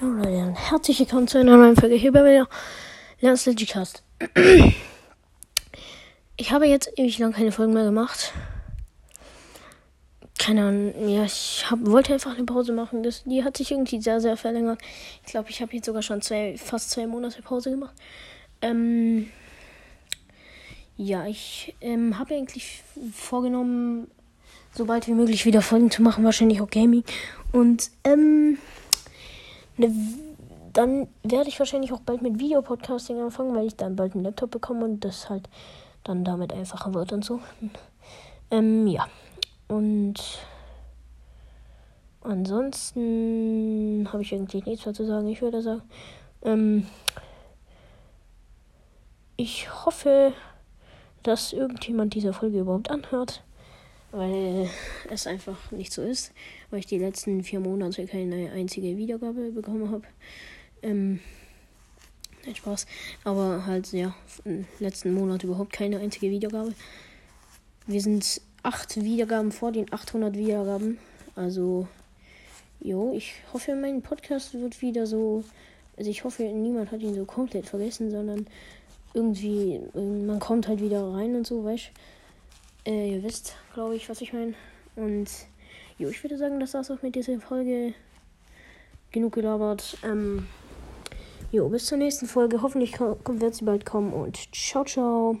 Ja, Leute, herzlich willkommen zu einer neuen Folge hier bei mir. Lernst Legicast. Ich habe jetzt ewig lang keine Folgen mehr gemacht. Keine Ahnung, ja, ich hab, wollte einfach eine Pause machen. Das, die hat sich irgendwie sehr, sehr verlängert. Ich glaube, ich habe jetzt sogar schon zwei, fast zwei Monate Pause gemacht. Ähm, ja, ich ähm, habe eigentlich vorgenommen, so bald wie möglich wieder Folgen zu machen, wahrscheinlich auch Gaming. Und ähm, ne, dann werde ich wahrscheinlich auch bald mit Videopodcasting anfangen, weil ich dann bald einen Laptop bekomme und das halt dann damit einfacher wird und so. Ähm, ja. Und ansonsten habe ich eigentlich nichts mehr zu sagen. Ich würde sagen, ähm, ich hoffe, dass irgendjemand diese Folge überhaupt anhört weil es einfach nicht so ist, weil ich die letzten vier Monate keine einzige Wiedergabe bekommen habe. Ähm, nein, Spaß. Aber halt, ja, im letzten Monat überhaupt keine einzige Wiedergabe. Wir sind acht Wiedergaben vor den 800 Wiedergaben. Also, jo, ich hoffe, mein Podcast wird wieder so. Also, ich hoffe, niemand hat ihn so komplett vergessen, sondern irgendwie, man kommt halt wieder rein und so, weißt du. Äh, ihr wisst, glaube ich, was ich meine. Und jo, ich würde sagen, das war's auch mit dieser Folge. Genug gelabert. Ähm, jo, bis zur nächsten Folge. Hoffentlich wird sie bald kommen und ciao, ciao.